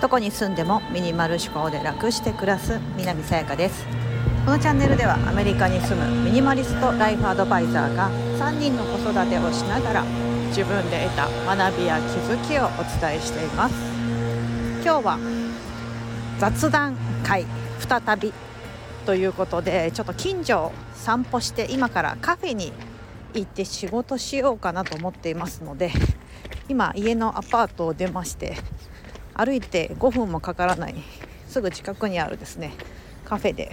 どこに住んでもミニマル思考で楽して暮らす南さやかです。このチャンネルではアメリカに住むミニマリストライフアドバイザーが3人の子育てをしながら自分で得た学びや気づきをお伝えしています。今日は雑談会再びということでちょっと近所を散歩して今からカフェに行って仕事しようかなと思っていますので今家のアパートを出まして歩いて5分もかからないすぐ近くにあるですねカフェで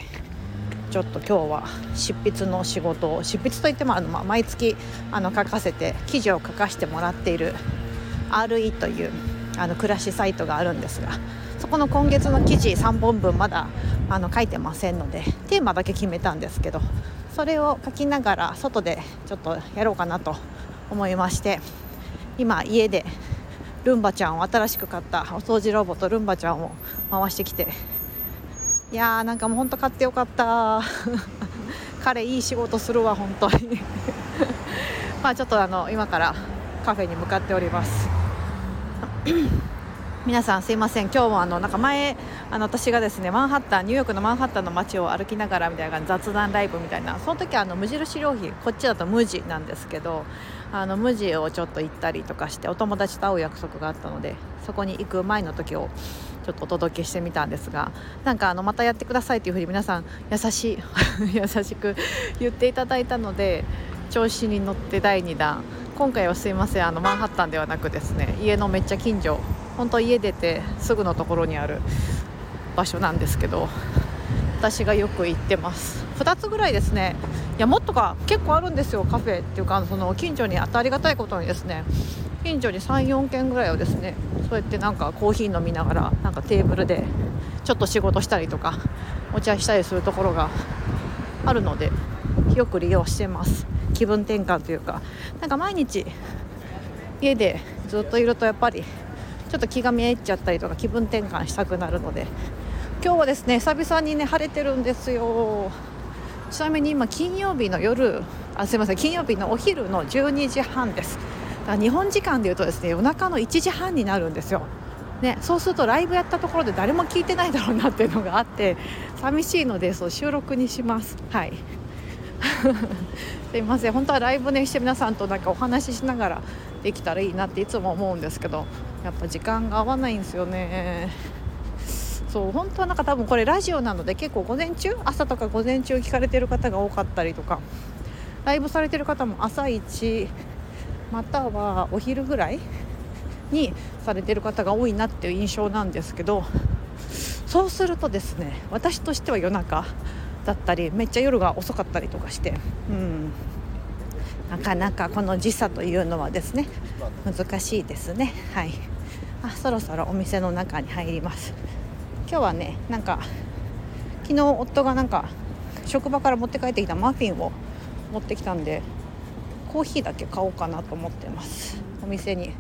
ちょっと今日は執筆の仕事を執筆といってもあの、ま毎月あの書かせて記事を書かせてもらっている RE というあの暮らしサイトがあるんですがそこの今月の記事3本分まだあの書いてませんのでテーマだけ決めたんですけどそれを書きながら外でちょっとやろうかなと思いまして今家でルンバちゃんを新しく買ったお掃除ロボットルンバちゃんを回してきていやーなんかもうほんと買ってよかった。彼いい仕事するわ本当に。まあちょっとあの今からカフェに向かっております。皆さんすいません。今日もあのなんか前あの私がですねマンハッタンニューヨークのマンハッタンの街を歩きながらみたいな雑談ライブみたいなその時はあの無印良品こっちだと無地なんですけどあの無地をちょっと行ったりとかしてお友達と会う約束があったのでそこに行く前の時をちょっとお届けしてみたんですがなんかあのまたやってくださいというふうに皆さん優しい 優しく言っていただいたので調子に乗って第2弾。今回はすいませんあのマンハッタンではなくですね家のめっちゃ近所本当家出てすぐのところにある場所なんですけど私がよく行ってます。2つぐらいですねいやもっとか結構あるんですよカフェっていうかその近所に当たりがたいことにですね近所に34軒ぐらいをですねそうやってなんかコーヒー飲みながらなんかテーブルでちょっと仕事したりとかお茶したりするところがあるのでよく利用してます。気分転換というかなんか毎日家でずっといるとやっぱりちょっと気が見えちゃったりとか気分転換したくなるので今日はですね久々にね晴れてるんですよ。ちなみに今金曜日の夜あすいません金曜日のお昼の12時半です。だから日本時間でいうとですね夜中の1時半になるんですよ。ね、そうするとライブやったところで誰も聞いてないだろうなっていうのがあって寂しいのでそう収録にします。はい。すいません。本当はライブねして皆さんとなんかお話ししながらできたらいいなっていつも思うんですけどやっぱ時間が合わないんですよね。そう本当はなんか多分これラジオなので結構午前中朝とか午前中聞かれてる方が多かったりとかライブされてる方も朝一またはお昼ぐらいにされてる方が多いなっていう印象なんですけどそうするとですね私としては夜中だったりめっちゃ夜が遅かったりとかして、うん、なかなかこの時差というのはですね難しいですね。はい。あそろそろお店の中に入ります。今日はねなんか昨日夫がなんか職場から持って帰ってきたマフィンを持ってきたんでコーヒーだけ買おうかなと思ってます。お店に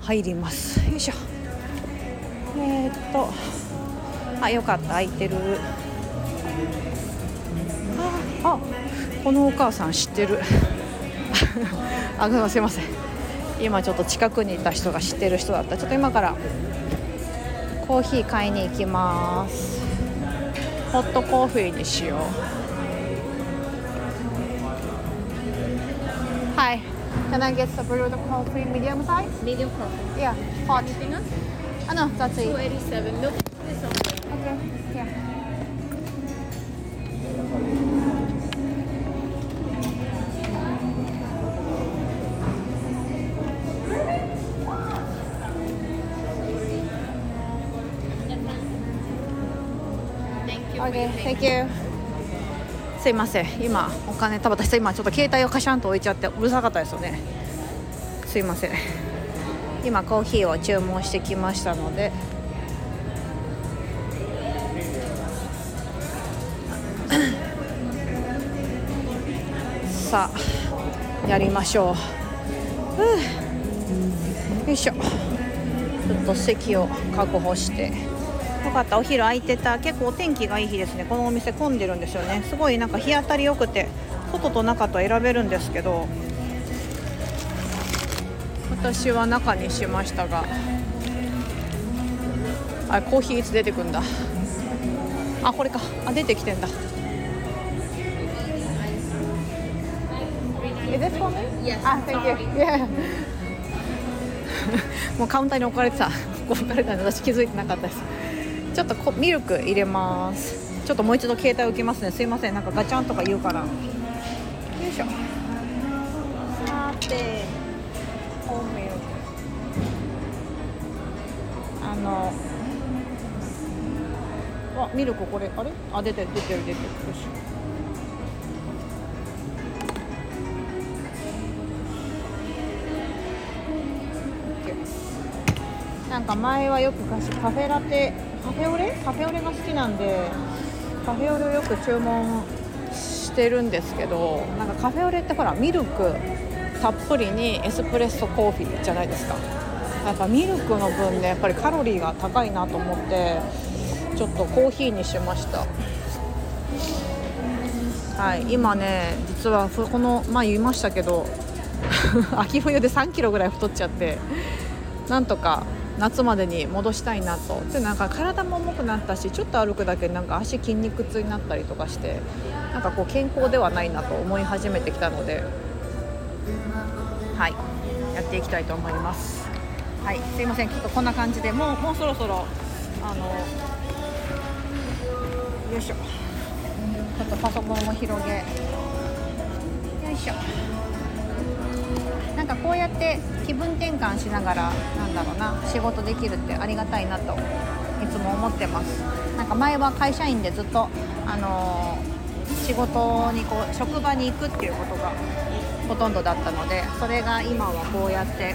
入ります。よいしょ。えー、っと。あよかった。空いてる。あこのお母さん知ってるあすいません今ちょっと近くにいた人が知ってる人だったちょっと今からコーヒー買いに行きますホットコーヒーにしよう Hi Can I get the brewed coffee medium size? Medium coffee. Yeah, hot. Anything else? Ah, no, that's it. 287. Milk is on Okay, yeah. すいません。今お金多分私今ちょっと携帯をカシャンと置いちゃってうるさかったですよね。すいません。今コーヒーを注文してきましたので。さあやりましょう。ふう。よいしょ。ちょっと席を確保して。よかったお昼空いてた。結構お天気がいい日ですね。このお店混んでるんですよね。すごいなんか日当たり良くて外と中と選べるんですけど私は中にしましたが。あコーヒーいつ出てくんだ。あこれか。あ出てきてんだ。Is this for me? Yes. あ Thank you. Yeah. もうカウンターに置かれてた。置かれたんで私気づいてなかったですちょっとこミルク入れます。ちょっともう一度携帯置きますね。すいません。なんかガチャンとか言うから。よいしょ。さてホーミルク。あのあミルクこれ。あれ？あ出てる出てる出てる。よしなんか前はよくカフェラテカフェオレ？カフェオレが好きなんでカフェオレをよく注文してるんですけどなんかカフェオレってほらミルクたっぷりにエスプレッソコーヒーじゃないですか。やっぱミルクの分ねやっぱりカロリーが高いなと思ってちょっとコーヒーにしました。はい今ね実はこの前言いましたけど 秋冬で3キロぐらい太っちゃってなんとか夏までに戻したいなと。でなんか体も重くなったしちょっと歩くだけなんか足筋肉痛になったりとかしてなんかこう健康ではないなと思い始めてきたので。はいやっていきたいと思います。はい。すいませんちょっとこんな感じでもうもうそろそろあのよいしょ。ちょっとパソコンを広げ。よいしょ。なんかこうやって気分転換しながらなんだろうな仕事できるってありがたいなといつも思ってます。なんか前は会社員でずっとあのー仕事にこう職場に行くっていうことがほとんどだったのでそれが今はこうやって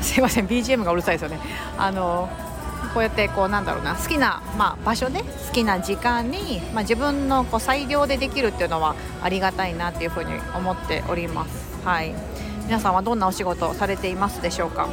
すいません BGM がうるさいですよね。あのこうやってこうなんだろうな好きな、まあ、場所で好きな時間に、まあ、自分のこう裁量でできるっていうのはありがたいなっていうふうに思っております。はい、皆さんはどんなお仕事をされていますでしょうか？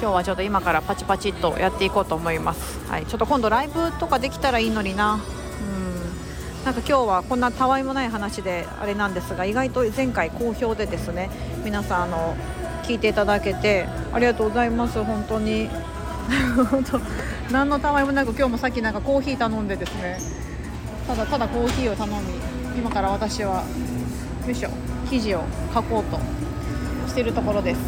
今日はちょっと今からパチパチっとやっていこうと思います、はい、ちょっと今度ライブとかできたらいいのにな。うん。なんか今日はこんなたわいもない話であれなんですが意外と前回好評でですね皆さんあの聞いていただけてありがとうございます。本当に。本当何のたわいもなく今日もさっきなんかコーヒー頼んでですね。ただただコーヒーを頼み今から私はよいしょ生地を書こうとしてるところです。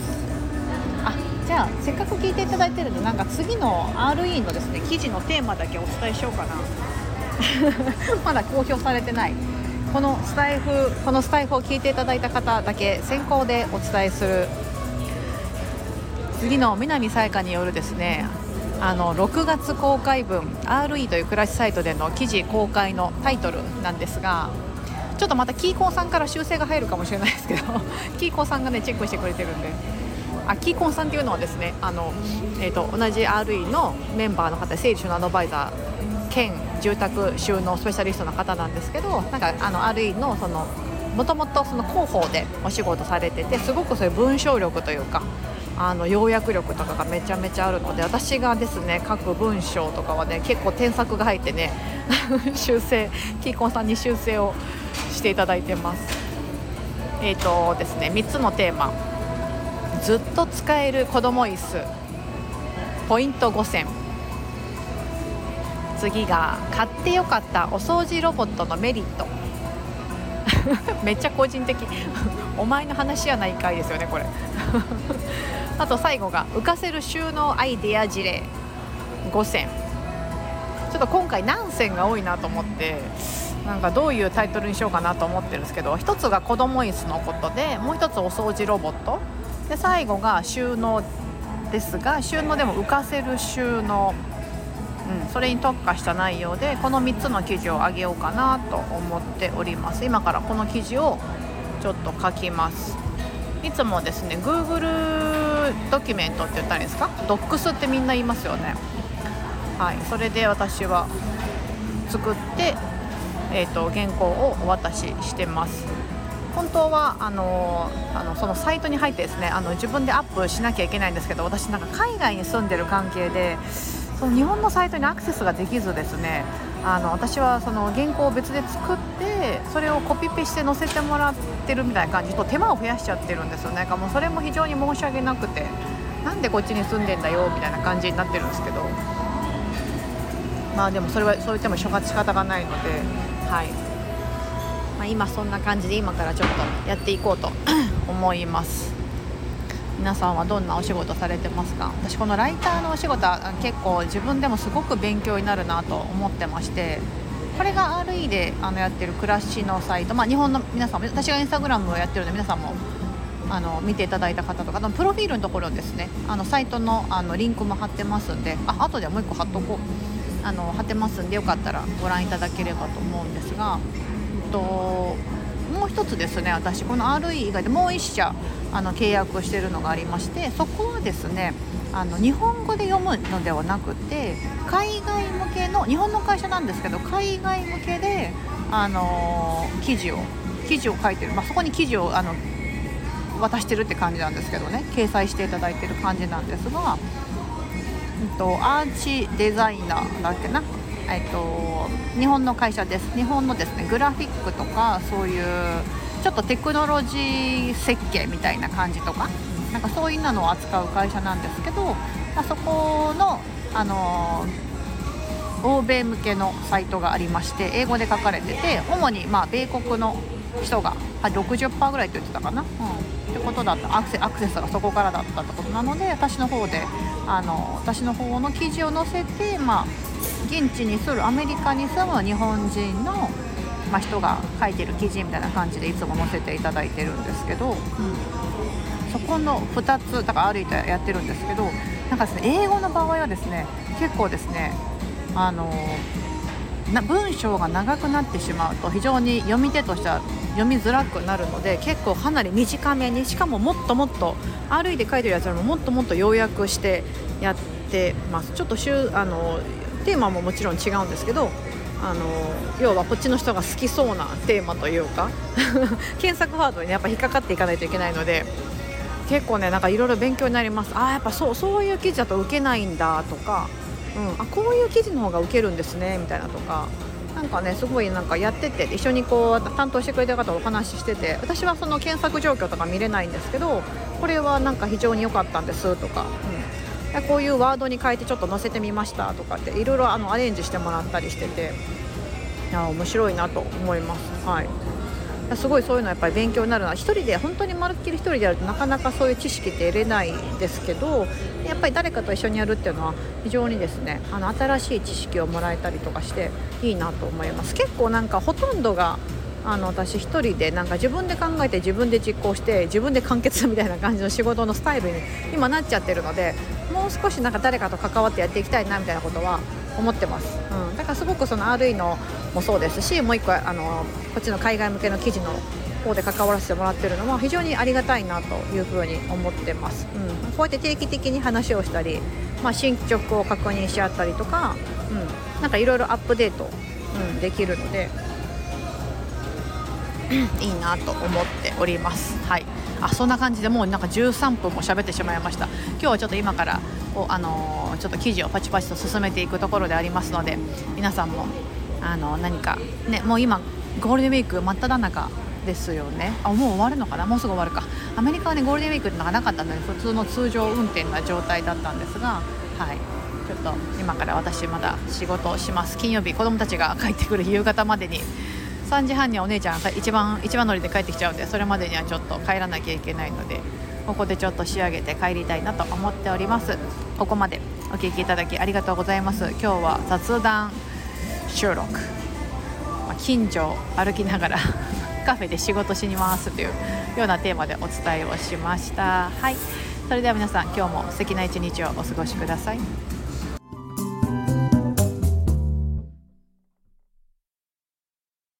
あじゃあせっかく聞いていただいてるのでなんか次の RE のですね記事のテーマだけお伝えしようかな。まだ公表されてない。このスタイフこのスタイフを聞いていただいた方だけ先行でお伝えする次の南さやかによるですねあの6月公開分 RE という暮らしサイトでの記事公開のタイトルなんですがちょっとまたキーコンさんから修正が入るかもしれないですけど キーコンさんがねチェックしてくれてるんで。あキーコンさんっていうのはですねあの、えー、と同じ RE のメンバーの方整理収納アドバイザー兼住宅収納スペシャリストの方なんですけどなんかあの RE のそのもともと広報でお仕事されててすごくそういう文章力というかあの要約力とかがめちゃめちゃあるので私がですね書く文章とかはね結構添削が入ってね 修正キーコンさんに修正をしていただいてます。えっ、とですね3つのテーマ。ずっと使える子供椅子。ポイント5選。次が買ってよかったお掃除ロボットのメリット。めっちゃ個人的。お前の話やないかいですよねこれ。あと最後が浮かせる収納アイデア事例。5選。ちょっと今回何選が多いなと思ってなんかどういうタイトルにしようかなと思ってるんですけど一つが子供椅子のことでもう一つお掃除ロボット。で最後が収納ですが収納でも浮かせる収納、それに特化した内容でこの3つの記事を上げようかなと思っております。今からこの記事をちょっと書きます。いつもですね Google ドキュメントって言ったらいいんですか？Docs ってみんな言いますよね。はいそれで私は作ってえーと、原稿をお渡ししてます。本当はあのあのそのサイトに入ってですねあの自分でアップしなきゃいけないんですけど私なんか海外に住んでる関係でその日本のサイトにアクセスができずですねあの私はその原稿を別で作ってそれをコピペして載せてもらってるみたいな感じと手間を増やしちゃってるんですよね。もうそれも非常に申し訳なくてなんでこっちに住んでんだよみたいな感じになってるんですけど。まあでもそれはそう言っても仕方がないので。はい。まあ、今そんな感じで今からちょっとやっていこうと思います。皆さんはどんなお仕事されてますか？私このライターのお仕事は結構自分でもすごく勉強になるなと思ってましてこれが RE であのやってる暮らしのサイト、まあ、日本の皆さんも私がインスタグラムをやってるので皆さんもあの見ていただいた方とかプロフィールのところですね。あのサイトのあのリンクも貼ってますんであ後でもう1個貼っとこう。あの貼ってますんでよかったらご覧いただければと思うんですが、えっと、う1つですね私この RE 以外でもう1社あの契約をしているのがありましてそこはですねあの日本語で読むのではなくて海外向けの日本の会社なんですけど海外向けで、あのー、記事を記事を書いてる、まあ、そこに記事をあの渡してるって感じなんですけどね掲載していただいてる感じなんですが、えっと、アーチデザイナーだっけな、えっと、日本の会社です。日本のですねグラフィックとかそういうちょっとテクノロジー設計みたいな感じとかなんかそういうのを扱う会社なんですけど、まあ、そこの、あの、欧米向けのサイトがありまして英語で書かれてて主にまあ米国の人が60%ぐらいって言ってたかな、うん、ってことだった。アクセアクセスがそこからだったってことなので私の方であの私の方の記事を載せて、まあ、現地に住むアメリカに住む日本人のまあ、人が書いてる記事みたいな感じでいつも載せていただいてるんですけど、うん、そこの2つだから歩いてやってるんですけどなんかですね英語の場合はですね結構ですねあのな文章が長くなってしまうと非常に読み手としては読みづらくなるので結構かなり短めにしかももっともっと歩いて書いてるやつよりももっともっと要約してやってます。ちょっとあのテーマももちろん違うんですけどあの要はこっちの人が好きそうなテーマというか 検索ワードに、ね、やっぱ引っかかっていかないといけないので結構ねなんかいろいろ勉強になります。ああやっぱそうそういう記事だと受けないんだとか、うん、あこういう記事の方が受けるんですねみたいなとかなんかねすごいなんかやってて一緒にこう担当してくれた方とお話ししてて私はその検索状況とか見れないんですけどこれはなんか非常に良かったんですとか、こういうワードに変えてちょっと載せてみましたとかっていろいろあのアレンジしてもらったりしてていや面白いなと思います。はい。すごいそういうのはやっぱり勉強になるな。1人で本当にまるっきり1人でやるとなかなかそういう知識って得れないですけどやっぱり誰かと一緒にやるっていうのは非常にですねあの新しい知識をもらえたりとかしていいなと思います。結構なんかほとんどがあの私1人でなんか自分で考えて自分で実行して自分で完結みたいな感じの仕事のスタイルに今なっちゃってるのでもう少しなんか誰かと関わってやっていきたいなみたいなことは思ってます、うん、だからすごくその RE のもそうですしもう1個あのこっちの海外向けの記事の方で関わらせてもらってるのは非常にありがたいなというふうに思ってます、うん、こうやって定期的に話をしたり、まあ、進捗を確認し合ったりとか、うん、なんかいろいろアップデート、うん、できるのでいいなと思っております。はい。あそんな感じでもうなんか13分も喋ってしまいました。今日はちょっと今からこう、あのー、ちょっと記事をパチパチと進めていくところでありますので皆さんも、あのー、何かねもう今ゴールデンウィーク真っ只中ですよね。あもう終わるのかな？もうすぐ終わるか。アメリカはねゴールデンウィークってのがなかったので普通の通常運転な状態だったんですがはい。ちょっと今から私まだ仕事します。金曜日子供たちが帰ってくる夕方までに3時半にはお姉ちゃんが一番一番乗りで帰ってきちゃうんでそれまでにはちょっと帰らなきゃいけないのでここでちょっと仕上げて帰りたいなと思っております。ここまでお聴きいただきありがとうございます。今日は雑談収録、まあ、近所を歩きながら カフェで仕事しに回すというようなテーマでお伝えをしました。はい。それでは皆さん今日も素敵な一日をお過ごしください。